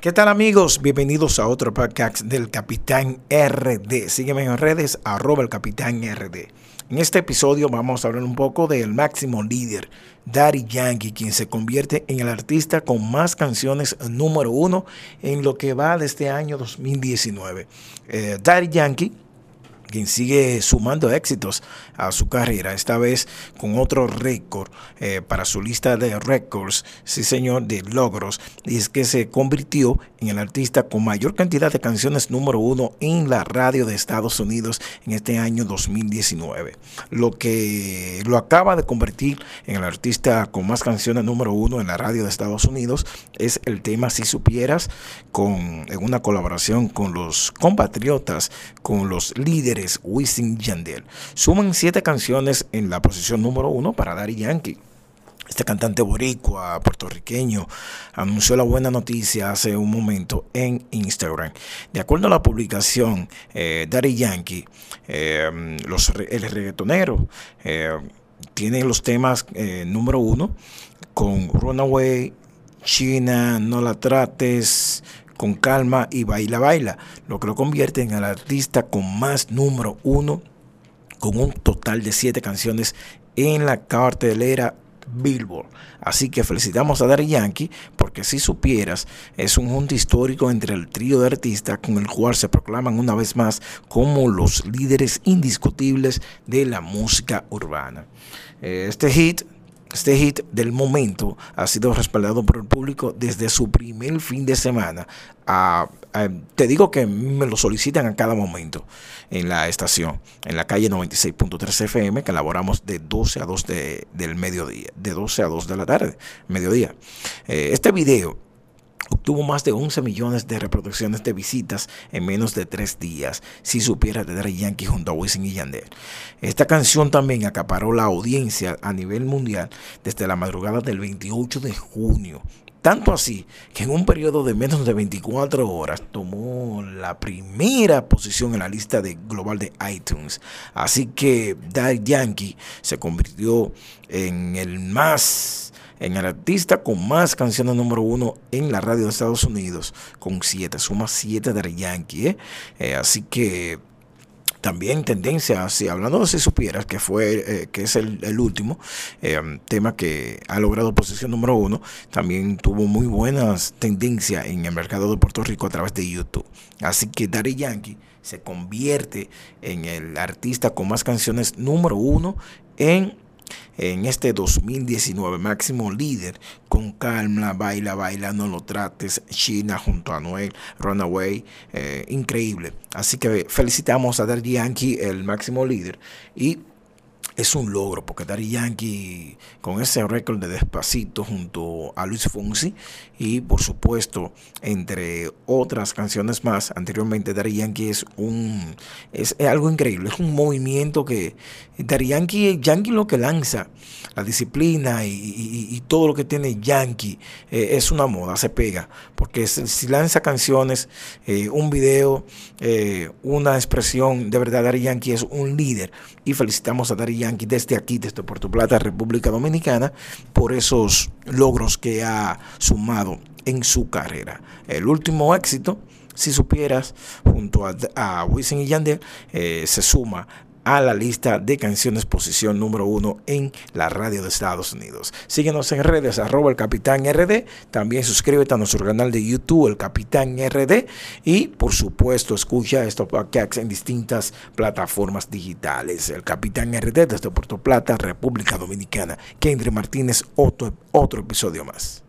¿Qué tal amigos? Bienvenidos a otro podcast del Capitán RD. Sígueme en redes arroba el Capitán RD. En este episodio vamos a hablar un poco del máximo líder, Daddy Yankee, quien se convierte en el artista con más canciones número uno en lo que va de este año 2019. Eh, Daddy Yankee quien sigue sumando éxitos a su carrera, esta vez con otro récord eh, para su lista de récords, sí señor, de logros, y es que se convirtió en el artista con mayor cantidad de canciones número uno en la radio de Estados Unidos en este año 2019, lo que lo acaba de convertir en el artista con más canciones número uno en la radio de Estados Unidos es el tema Si Supieras, con, en una colaboración con los compatriotas, con los líderes Wisin Yandel. Suman siete canciones en la posición número uno para Daddy Yankee. Este cantante boricua, puertorriqueño, anunció la buena noticia hace un momento en Instagram. De acuerdo a la publicación, eh, Daddy Yankee, eh, el reggaetonero, eh, tiene los temas eh, número uno con Runaway, China, No la trates, con calma y baila, baila, lo que lo convierte en el artista con más número uno, con un total de siete canciones en la cartelera Billboard. Así que felicitamos a Daddy Yankee porque si supieras es un junto histórico entre el trío de artistas con el cual se proclaman una vez más como los líderes indiscutibles de la música urbana. Eh, este hit este hit del momento ha sido respaldado por el público desde su primer fin de semana. te digo que me lo solicitan a cada momento en la estación, en la calle 96.3 FM, que elaboramos de 12 a 2 del mediodía, de 12 a 2 de la tarde, mediodía. Eh, este video obtuvo más de 11 millones de reproducciones de visitas en menos de tres días, si supiera de Daddy Yankee junto a Wisin y Yandel. Esta canción también acaparó la audiencia a nivel mundial desde la madrugada del 28 de junio. Tanto así que en un periodo de menos de 24 horas tomó la primera posición en la lista de global de iTunes. Así que Daddy Yankee se convirtió en el más en el artista con más canciones número uno en la radio de Estados Unidos, con siete, suma siete de Yankee. ¿eh? Eh, así que también tendencia, si hablando de si supieras que fue eh, que es el, último tema que ha logrado posición número uno, también tuvo muy buenas tendencias en el mercado de Puerto Rico a través de YouTube. Así que Daddy Yankee se convierte en el artista con más canciones número uno en en este 2019. Máximo líder con calma, baila, baila, no lo trates. China junto a Noel, Runaway, eh, increíble. Así que felicitamos a Daddy Yankee, el máximo líder. Y es un logro, porque Daddy Yankee, con ese récord de Despacito junto a Luis Fonsi, y por supuesto, entre otras canciones más, anteriormente Daddy Yankee es un es, algo increíble, es un movimiento que Daddy Yankee, Yankee lo que lanza, la disciplina y, todo lo que tiene Yankee, eh, es una moda, se pega, porque si lanza canciones, eh, un video, eh, una expresión, de verdad Daddy Yankee es un líder, y felicitamos a Daddy Yankee desde aquí, desde Puerto Plata, República Dominicana, por esos logros que ha sumado en su carrera. El último éxito, si supieras, junto a, a y Yandel, eh, se suma a la lista de canciones posición número uno en la radio de Estados Unidos. Síguenos en redes arroba el Capitán RD. También suscríbete a nuestro canal de YouTube, el Capitán RD. Y por supuesto, escucha estos podcasts en distintas plataformas digitales. El Capitán RD desde Puerto Plata, República Dominicana. Kendry Martínez, otro, otro episodio más.